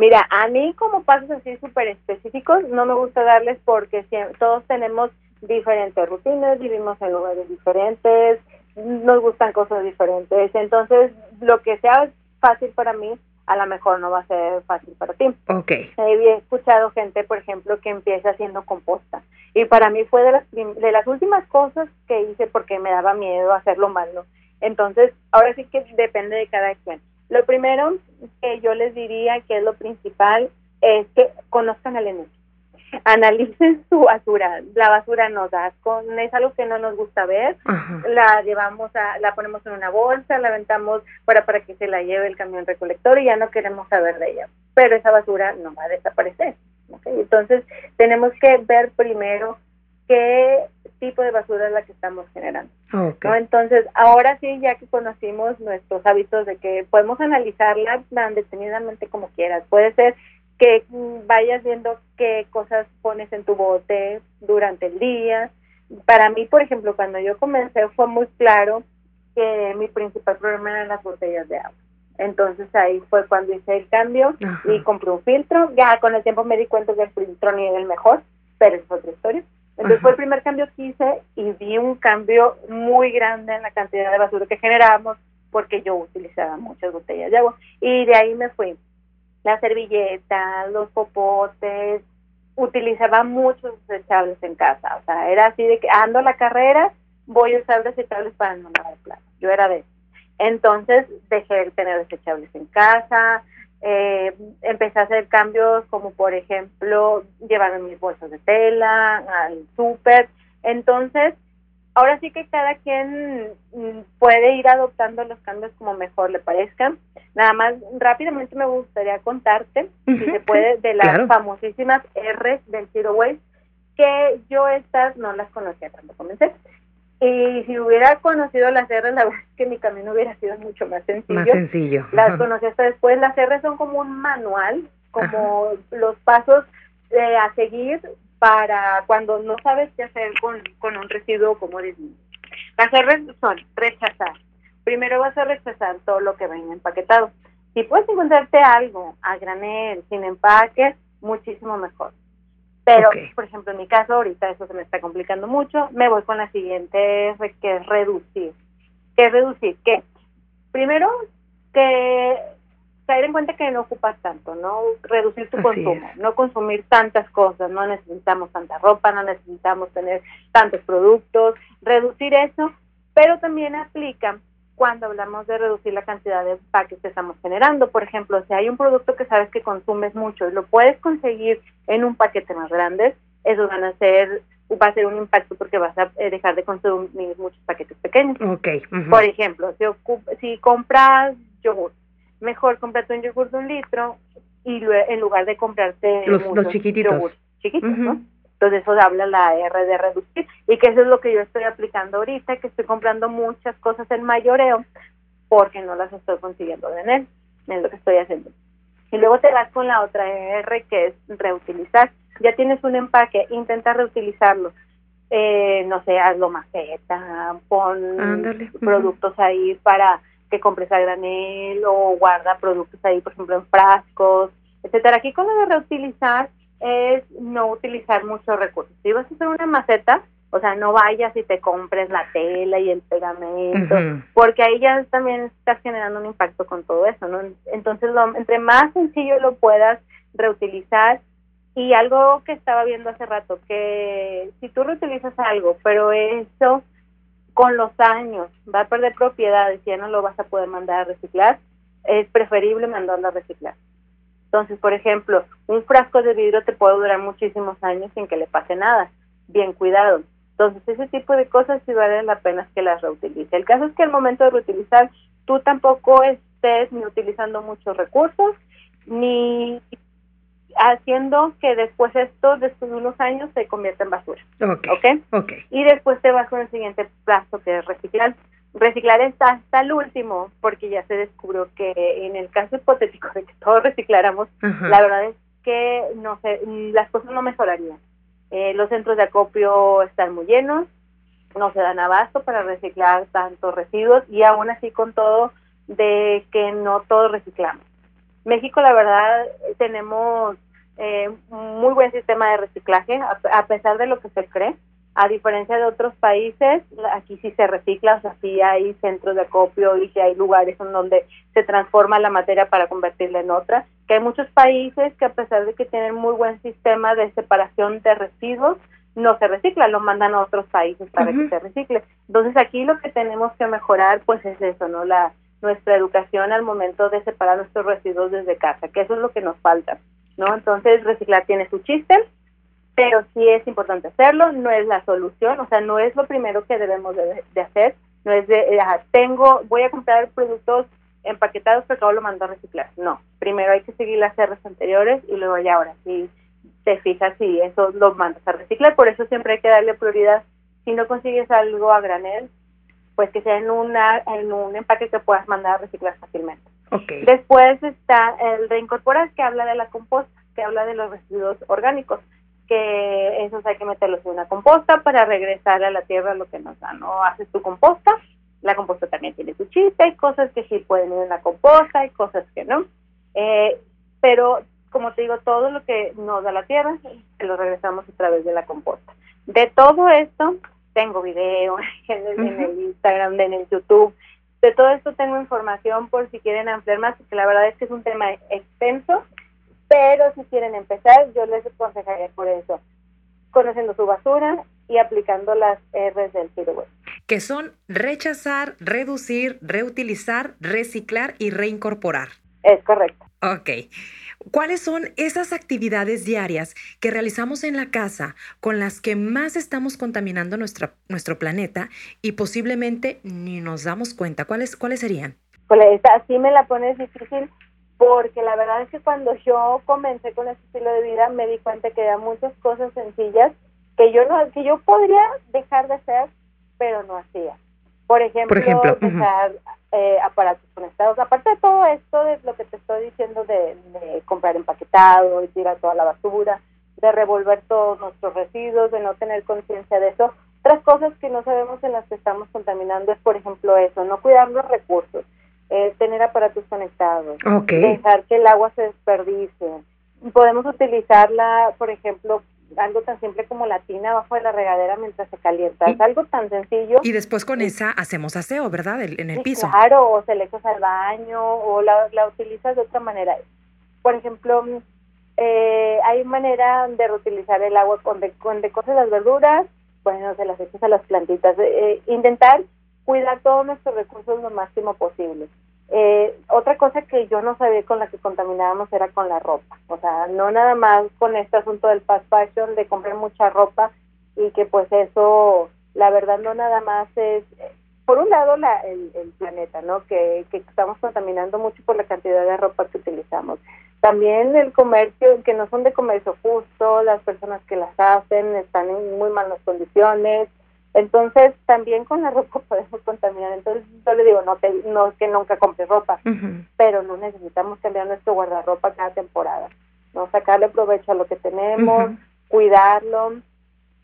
D: Mira, a mí como pasos así súper específicos no me gusta darles porque todos tenemos diferentes rutinas, vivimos en lugares diferentes, nos gustan cosas diferentes. Entonces, lo que sea fácil para mí, a lo mejor no va a ser fácil para ti.
A: Ok.
D: He escuchado gente, por ejemplo, que empieza haciendo composta. Y para mí fue de las, de las últimas cosas que hice porque me daba miedo hacerlo malo. Entonces, ahora sí que depende de cada quien. Lo primero que yo les diría que es lo principal es que conozcan al enemigo analicen su basura. La basura nos da con es algo que no nos gusta ver. La llevamos a, la ponemos en una bolsa, la aventamos para para que se la lleve el camión recolector y ya no queremos saber de ella. Pero esa basura no va a desaparecer. Entonces tenemos que ver primero qué tipo de basura es la que estamos generando. Entonces, ahora sí, ya que conocimos nuestros hábitos de que podemos analizarla tan detenidamente como quieras. Puede ser que vayas viendo qué cosas pones en tu bote durante el día. Para mí, por ejemplo, cuando yo comencé fue muy claro que mi principal problema eran las botellas de agua. Entonces ahí fue cuando hice el cambio y compré un filtro. Ya con el tiempo me di cuenta que el filtro ni era el mejor, pero es otra historia. Entonces fue el primer cambio que hice y vi un cambio muy grande en la cantidad de basura que generábamos porque yo utilizaba muchas botellas de agua. Y de ahí me fui. Las servilletas, los popotes, utilizaba muchos desechables en casa, o sea, era así de que ando la carrera, voy a usar desechables para no lavar plato, yo era de entonces dejé de tener desechables en casa, eh, empecé a hacer cambios como por ejemplo llevarme mis bolsas de tela al súper, entonces ahora sí que cada quien mm, puede ir adoptando los cambios como mejor le parezca. Nada más rápidamente me gustaría contarte, si se puede, de las famosísimas R del Zero Waste, que yo estas no las conocía cuando comencé. Y si hubiera conocido las R, la verdad es que mi camino hubiera sido mucho más sencillo.
A: Más sencillo.
D: Las conocí hasta después. Las R son como un manual, como los pasos eh, a seguir para cuando no sabes qué hacer con, con un residuo como disminuir. Las R son rechazar. Primero vas a rechazar todo lo que venga empaquetado. Si puedes encontrarte algo a granel, sin empaque, muchísimo mejor. Pero, por ejemplo, en mi caso, ahorita eso se me está complicando mucho, me voy con la siguiente, que es reducir. ¿Qué es reducir? ¿Qué? Primero, que caer en cuenta que no ocupas tanto, no reducir tu consumo, no consumir tantas cosas, no necesitamos tanta ropa, no necesitamos tener tantos productos, reducir eso, pero también aplica cuando hablamos de reducir la cantidad de empaques que estamos generando. Por ejemplo, si hay un producto que sabes que consumes mucho y lo puedes conseguir en un paquete más grande, eso van a ser va a ser un impacto porque vas a eh, dejar de consumir muchos paquetes pequeños.
A: Okay.
D: Por ejemplo, si, si compras yogur, mejor comprarte un yogur de un litro y en lugar de comprarte
A: los, chiquititos.
D: Yogur chiquitos, ¿no? Entonces eso habla la R de reducir y que eso es lo que yo estoy aplicando ahorita, que estoy comprando muchas cosas en mayoreo porque no las estoy consiguiendo de él, es lo que estoy haciendo. Y luego te vas con la otra R que es reutilizar. Ya tienes un empaque, intenta reutilizarlo. Eh, no sé, hazlo maceta, pon productos ahí para que compres a granel o guarda productos ahí, por ejemplo, en frascos, etcétera. Aquí con lo de reutilizar, es no utilizar muchos recursos. Si vas a hacer una maceta, o sea, no vayas y te compres la tela y el pegamento, porque ahí ya también estás generando un impacto con todo eso, ¿no? Entonces, lo, entre más sencillo lo puedas reutilizar, y algo que estaba viendo hace rato, que si tú reutilizas algo, pero eso con los años va a perder propiedades y ya no lo vas a poder mandar a reciclar, es preferible mandarlo a reciclar. Entonces, por ejemplo, un frasco de vidrio te puede durar muchísimos años sin que le pase nada, bien cuidado. Entonces, ese tipo de cosas sí valen la pena que las reutilice. El caso es que al momento de reutilizar, tú tampoco estés ni utilizando muchos recursos, ni haciendo que después esto, después de unos años, se convierta en basura.
A: Okay. ¿Ok?
D: Y después te vas con el siguiente plazo, que es reciclar. Reciclar está hasta el último, porque ya se descubrió que en el caso hipotético de que todos recicláramos, la verdad es que no sé, las cosas no mejorarían. Eh, los centros de acopio están muy llenos, no se dan abasto para reciclar tantos residuos y aún así con todo de que no todos reciclamos. México, la verdad, tenemos eh, muy buen sistema de reciclaje, a, pesar de lo que se cree. A diferencia de otros países, aquí sí se recicla, o sea, sí hay centros de acopio y sí hay lugares en donde se transforma la materia para convertirla en otra. Que hay muchos países que a pesar de que tienen muy buen sistema de separación de residuos, no se recicla, lo mandan a otros países para que se recicle. Entonces aquí lo que tenemos que mejorar pues es eso, ¿no? La nuestra educación al momento de separar nuestros residuos desde casa, que eso es lo que nos falta, ¿no? Entonces reciclar tiene su chiste, pero sí es importante hacerlo, no es la solución, o sea, no es lo primero que debemos de, hacer, no es de, eh, tengo, voy a comprar productos empaquetados, pero luego lo mando a reciclar. No, primero hay que seguir las R's anteriores y luego ya ahora sí te fijas si eso lo mandas a reciclar, por eso siempre hay que darle prioridad. Si no consigues algo a granel, pues que sea en, una, en un empaque que puedas mandar a reciclar fácilmente.
A: Okay.
D: Después está el reincorporar, que habla de la composta, que habla de los residuos orgánicos, que esos hay que meterlos en una composta para regresar a la tierra lo que nos da, ¿no? Haces tu composta, la composta también tiene su chiste, hay cosas que sí pueden ir en la composta, hay cosas que no, eh, pero como te digo, todo lo que nos da la tierra, se lo regresamos a través de la composta. De todo esto, tengo video en el, Instagram, en el YouTube. De todo esto tengo información por si quieren ampliar más, porque la verdad es que es un tema extenso, pero si quieren empezar, yo les aconsejaría por eso, conociendo su basura y aplicando las R's del Zero
A: Que son rechazar, reducir, reutilizar, reciclar y reincorporar.
D: Es correcto.
A: Ok. ¿Cuáles son esas actividades diarias que realizamos en la casa con las que más estamos contaminando nuestra, nuestro planeta y posiblemente ni nos damos cuenta? ¿Cuáles, cuáles serían?
D: Pues así me la pones difícil porque la verdad es que cuando yo comencé con este estilo de vida me di cuenta que había muchas cosas sencillas que yo no que yo podría dejar de hacer pero no hacía. Por ejemplo, dejar eh, aparatos conectados. Aparte de todo esto, de lo que te estoy diciendo de, comprar empaquetado y tirar toda la basura, de revolver todos nuestros residuos, de no tener conciencia de eso. Otras cosas que no sabemos en las que estamos contaminando es, por ejemplo, eso, no cuidar los recursos, eh, tener aparatos conectados, dejar que el agua se desperdicie. Podemos utilizarla, por ejemplo, algo tan simple como la tina abajo de la regadera mientras se calienta. es algo tan sencillo.
A: Y después con esa hacemos aseo, ¿verdad? en el piso.
D: Claro, o se le echas al baño o la, la utilizas de otra manera. Por ejemplo, eh, hay manera de reutilizar el agua con, de, con decose las verduras, bueno, se las echas a las plantitas. Eh, intentar cuidar todos nuestros recursos lo máximo posible. Eh, otra cosa que yo no sabía con la que contaminábamos era con la ropa. O sea, no nada más con este asunto del fast fashion, de comprar mucha ropa y que pues eso, la verdad no nada más es, por un lado la, el, planeta, ¿no? Que, que estamos contaminando mucho por la cantidad de ropa que utilizamos. También el comercio, que no son de comercio justo, las personas que las hacen están en muy malas condiciones, entonces, también con la ropa podemos contaminar. Entonces, yo le digo, no, te, no que nunca compre ropa, pero no necesitamos cambiar nuestro guardarropa cada temporada. no Sacarle provecho a lo que tenemos, cuidarlo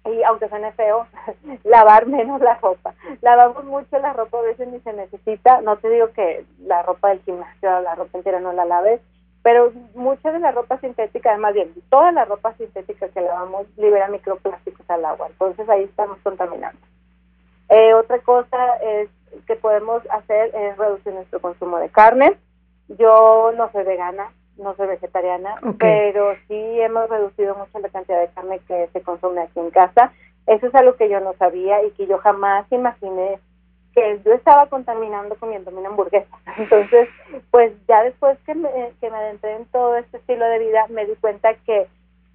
D: y aunque suene feo, lavar menos la ropa. Lavamos mucho la ropa, a veces ni se necesita. No te digo que la ropa del gimnasio, la ropa entera no la laves, pero mucha de la ropa sintética, más bien, toda la ropa sintética que lavamos libera microplásticos al agua, entonces ahí estamos contaminando. Eh, otra cosa es que podemos hacer es reducir nuestro consumo de carne. Yo no soy vegana, no soy vegetariana, pero sí hemos reducido mucho la cantidad de carne que se consume aquí en casa. Eso es algo que yo no sabía y que yo jamás imaginé que yo estaba contaminando comiéndome una hamburguesa. Entonces, pues ya después que me, que me adentré en todo este estilo de vida, me di cuenta que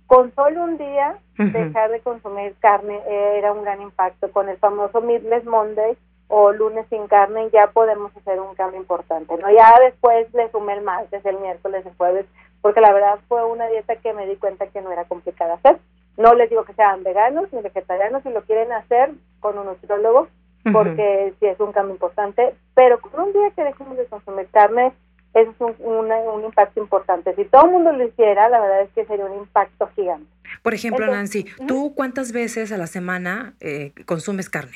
D: con solo un día dejar de consumir carne era un gran impacto. Con el famoso Meatless Monday o lunes sin carne ya podemos hacer un cambio importante. no Ya después le sumé el martes, el miércoles, el jueves, porque la verdad fue una dieta que me di cuenta que no era complicada hacer. No les digo que sean veganos ni vegetarianos, si lo quieren hacer con un nutriólogo, porque sí es un cambio importante, pero con un día que dejemos de consumir carne, eso es un, un, impacto importante. Si todo el mundo lo hiciera, la verdad es que sería un impacto gigante.
A: Por ejemplo, Nancy, ¿tú cuántas veces a la semana eh, consumes carne?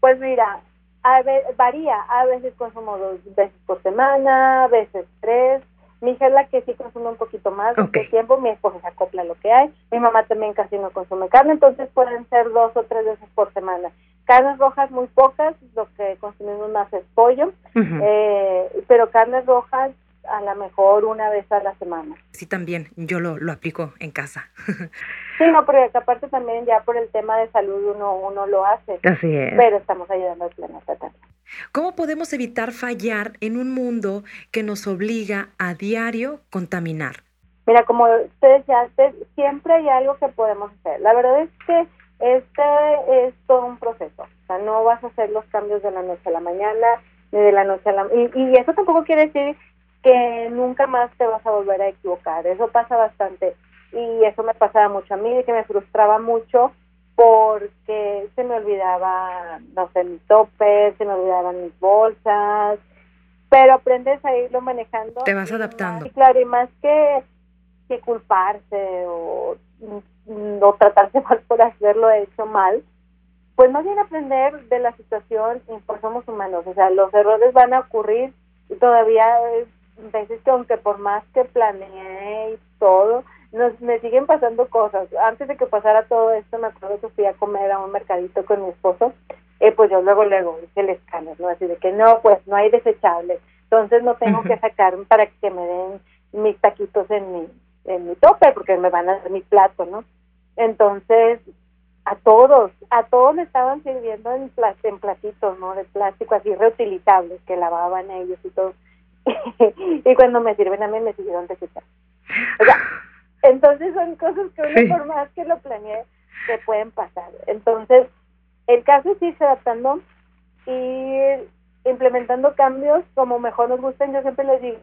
D: Pues mira, a varía. A veces consumo dos veces por semana, a veces tres. Mi hija es la que sí consume un poquito más de tiempo, mi esposo se acopla lo que hay, mi mamá también casi no consume carne, entonces pueden ser dos o tres veces por semana. Carnes rojas muy pocas, lo que consumimos más es pollo, eh, pero carnes rojas a lo mejor una vez a la semana.
A: Sí, también, yo lo, lo aplico en casa.
D: sí, no, porque aparte también ya por el tema de salud uno, uno lo hace.
A: Así es.
D: Pero estamos ayudando al planeta también.
A: ¿Cómo podemos evitar fallar en un mundo que nos obliga a diario contaminar?
D: Mira, como ustedes ya, siempre hay algo que podemos hacer. La verdad es que este es todo un proceso. O sea, no vas a hacer los cambios de la noche a la mañana, ni de la noche a la... Y, y eso tampoco quiere decir que nunca más te vas a volver a equivocar. Eso pasa bastante. Y eso me pasaba mucho a mí, que me frustraba mucho porque se me olvidaba, no sé, mi tope, se me olvidaban mis bolsas, pero aprendes a irlo manejando.
A: Te vas adaptando.
D: Y claro, y más que, que culparse o no tratarse mal por haberlo hecho mal, pues más bien aprender de la situación, pues somos humanos, o sea, los errores van a ocurrir y todavía veces que aunque por más que planeé y todo, nos, me siguen pasando cosas. Antes de que pasara todo esto, me acuerdo que fui a comer a un mercadito con mi esposo, eh, pues yo luego, luego hice el escáner, ¿no? Así de que no, pues no hay desechables, entonces no tengo que sacar para que me den mis taquitos en mi, en mi tope, porque me van a dar mi plato, ¿no? Entonces, a todos, a todos le estaban sirviendo en, en platitos, ¿no? De plástico así reutilizables, que lavaban ellos y todo. y cuando me sirven a mí me sirvieron de O sea, entonces son cosas que uno por más que lo planee, se pueden pasar. Entonces, el caso es irse adaptando y implementando cambios como mejor nos gusten. Yo siempre les digo,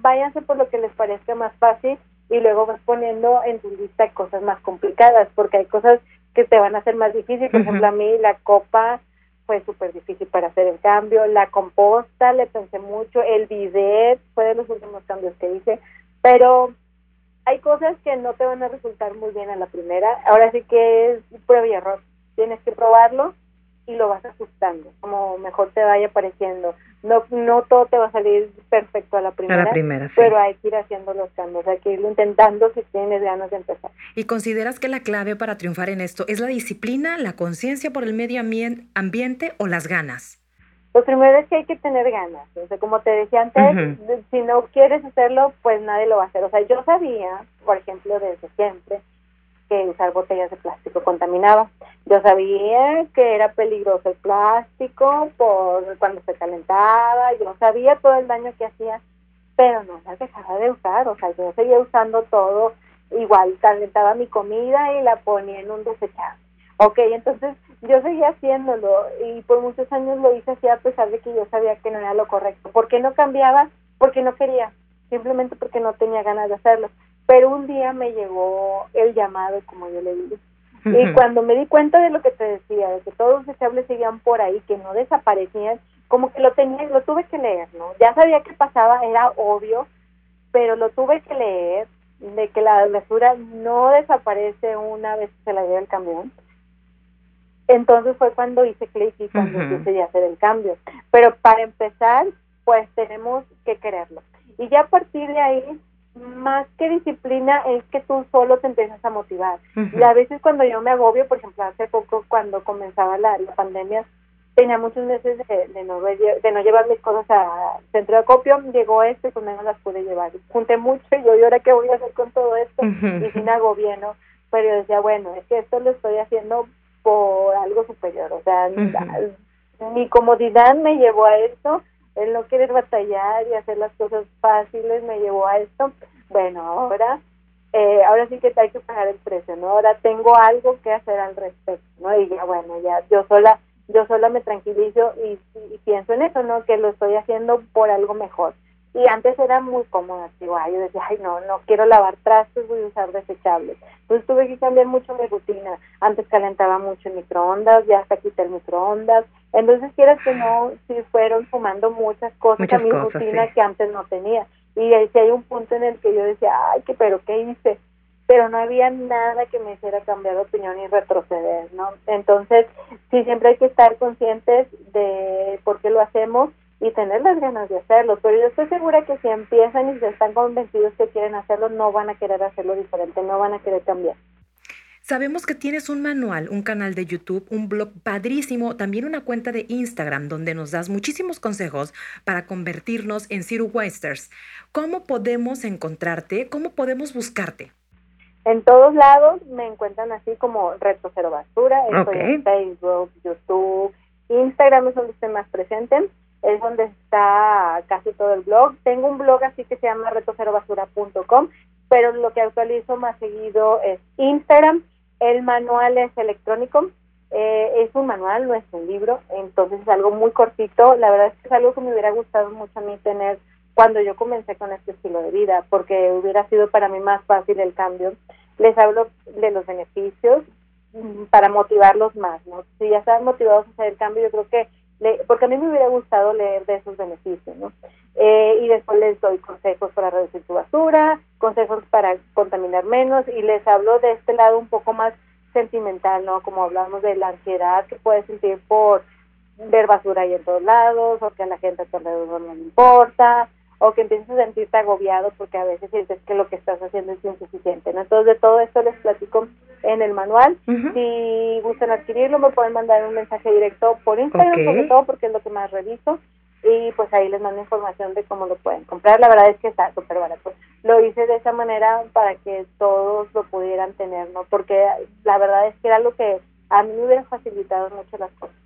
D: váyanse por lo que les parezca más fácil y luego vas poniendo en tu lista cosas más complicadas, porque hay cosas que te van a hacer más difícil. Por ejemplo, a mí la copa fue súper difícil para hacer el cambio, la composta le pensé mucho, el bidet fue de los últimos cambios que hice, pero hay cosas que no te van a resultar muy bien a la primera. Ahora sí que es prueba y error. Tienes que probarlo y lo vas ajustando, como mejor te vaya pareciendo. No, no todo te va a salir perfecto a la primera, pero hay que ir haciendo los cambios, hay que irlo intentando si tienes ganas de empezar.
A: ¿Y consideras que la clave para triunfar en esto es la disciplina, la conciencia por el medio ambiente o las ganas?
D: Lo primero es que hay que tener ganas. O sea, como te decía antes, si no quieres hacerlo, pues nadie lo va a hacer. O sea, yo sabía, por ejemplo, desde siempre, que usar botellas de plástico contaminaba. Yo sabía que era peligroso el plástico por cuando se calentaba, yo sabía todo el daño que hacía, pero no las dejaba de usar, o sea, yo seguía usando todo, igual calentaba mi comida y la ponía en un desechable. Ok, entonces yo seguía haciéndolo y por muchos años lo hice así a pesar de que yo sabía que no era lo correcto. ¿Por qué no cambiaba? Porque no quería, simplemente porque no tenía ganas de hacerlo. Pero un día me llegó el llamado, como yo le digo. Y cuando me di cuenta de lo que te decía, de que todos los deseables seguían por ahí, que no desaparecían, como que lo tenía, lo tuve que leer, ¿no? Ya sabía que pasaba, era obvio, pero lo tuve que leer, de que la basura no desaparece una vez que se la lleva el camión. Entonces fue cuando hice clic y cuando uh hacer el cambio. Pero para empezar, pues tenemos que quererlo. Y ya a partir de ahí, más que disciplina es que tú solo te empiezas a motivar. Y a veces cuando yo me agobio, por ejemplo, hace poco cuando comenzaba la, la pandemia, tenía muchos meses de, de no, de no llevar mis cosas al centro de acopio, llegó esto y pues menos las pude llevar. Junté mucho y yo, ¿y ahora qué voy a hacer con todo esto? Y sí me agobié, ¿no? Pero yo decía, bueno, es que esto lo estoy haciendo por algo superior, o sea, mi comodidad me llevó a esto, el no querer batallar y hacer las cosas fáciles me llevó a esto. Bueno, ahora eh, ahora sí que hay que pagar el precio, ¿no? Ahora tengo algo que hacer al respecto, ¿no? Y ya bueno, ya yo sola yo sola me tranquilizo y, y pienso en eso, ¿no? Que lo estoy haciendo por algo mejor. Y antes era muy cómoda, digo, ay, yo decía, ay, no, no quiero lavar trastes, voy a usar desechables. Entonces tuve que cambiar mucho mi rutina. Antes calentaba mucho el microondas, ya hasta quité el microondas. Entonces, quieras que no, sí fueron sumando muchas cosas
A: Muchas
D: a mi
A: cosas,
D: rutina
A: sí.
D: que antes no tenía. Y ahí sí hay un punto en el que yo decía, ay, que pero ¿qué hice? Pero no había nada que me hiciera cambiar de opinión y retroceder, ¿no? Entonces, sí, siempre hay que estar conscientes de por qué lo hacemos y tener las ganas de hacerlo. Pero yo estoy segura que si empiezan y se están convencidos que quieren hacerlo, no van a querer hacerlo diferente, no van a querer cambiar.
A: Sabemos que tienes un manual, un canal de YouTube, un blog padrísimo, también una cuenta de Instagram donde nos das muchísimos consejos para convertirnos en Zero Wasters. ¿Cómo podemos encontrarte? ¿Cómo podemos buscarte?
D: En todos lados me encuentran así como Reto Cero Basura. Estoy en Facebook, YouTube, Instagram es donde estoy más presente. Es donde está casi todo el blog. Tengo un blog así que se llama retocerobasura.com, pero lo que actualizo más seguido es Instagram. El manual es electrónico. Eh, es un manual, no es un libro, entonces es algo muy cortito. La verdad es que es algo que me hubiera gustado mucho a mí tener cuando yo comencé con este estilo de vida, porque hubiera sido para mí más fácil el cambio. Les hablo de los beneficios mm, para motivarlos más, ¿no? Si ya están motivados a hacer el cambio, yo creo que, le, porque a mí me hubiera gustado leer de esos beneficios, ¿no? Eh, y después les doy consejos para reducir su basura, consejos para contaminar menos, y les hablo de este lado un poco más sentimental, ¿no? Como hablamos de la ansiedad que puedes sentir por ver basura ahí en todos lados, o que a la gente a tu alrededor no le importa, o que empiezas a sentirte agobiado porque a veces sientes que lo que estás haciendo es insuficiente. ¿no? Entonces, de todo esto les platico en el manual. Si gustan adquirirlo, me pueden mandar un mensaje directo por Instagram, sobre todo porque es lo que más reviso. Y pues ahí les mando información de cómo lo pueden comprar. La verdad es que está súper barato. Lo hice de esa manera para que todos lo pudieran tener, ¿no? Porque la verdad es que era lo que a mí me hubiera facilitado mucho las cosas.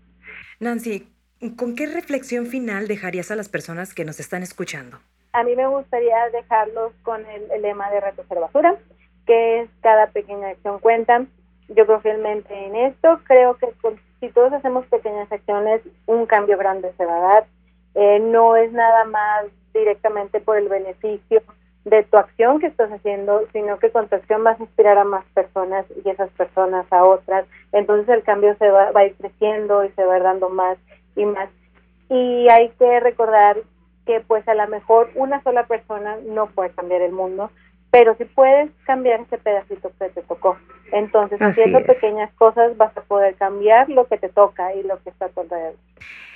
A: Nancy, ¿con qué reflexión final dejarías a las personas que nos están escuchando?
D: A mí me gustaría dejarlos con el, lema de Basura, que es cada pequeña acción cuenta. Yo creo en esto. Creo que con- si todos hacemos pequeñas acciones, un cambio grande se va a dar. Eh, no es nada más directamente por el beneficio de tu acción que estás haciendo, sino que con tu acción vas a inspirar a más personas y esas personas a otras. Entonces el cambio se va, va a ir creciendo y se va a ir dando más y más. Y hay que recordar que pues a lo mejor una sola persona no puede cambiar el mundo, pero si puedes cambiar ese pedacito que te tocó. Entonces,
A: Así
D: haciendo
A: es.
D: pequeñas cosas vas a poder cambiar lo que te toca y lo que está a tu alrededor.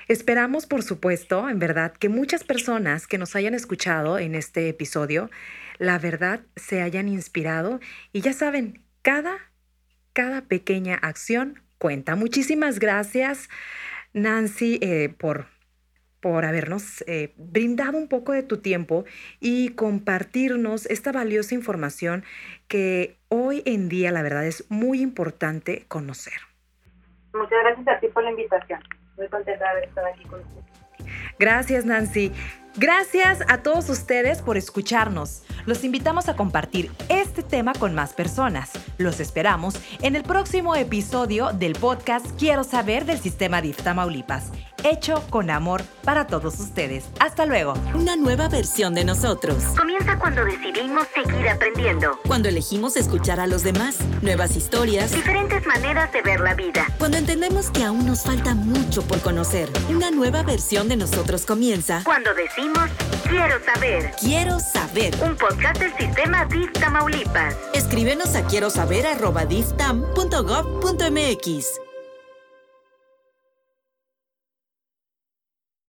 A: Esperamos, por supuesto, en verdad, que muchas personas que nos hayan escuchado en este episodio, la verdad, se hayan inspirado y ya saben, cada, cada pequeña acción cuenta. Muchísimas gracias, Nancy, eh, por, por habernos eh, brindado un poco de tu tiempo y compartirnos esta valiosa información que hoy en día, la verdad, es muy importante conocer.
D: Muchas gracias a ti por la invitación. Muy contenta de haber estado aquí con ustedes.
A: Gracias, Nancy. Gracias a todos ustedes por escucharnos. Los invitamos a compartir este tema con más personas. Los esperamos en el próximo episodio del podcast Quiero saber del sistema DIF Tamaulipas, hecho con amor para todos ustedes. Hasta luego.
B: Una nueva versión de nosotros.
C: Comienza cuando decidimos seguir aprendiendo.
B: Cuando elegimos escuchar a los demás, nuevas historias.
C: Diferentes maneras de ver la vida.
B: Cuando entendemos que aún nos falta mucho por conocer. Una nueva versión de nosotros comienza.
C: Cuando decimos quiero saber.
B: Quiero saber.
C: Un podcast del sistema DIF Tamaulipas.
B: Escríbenos a quiero saber arroba diftam.gov.mx.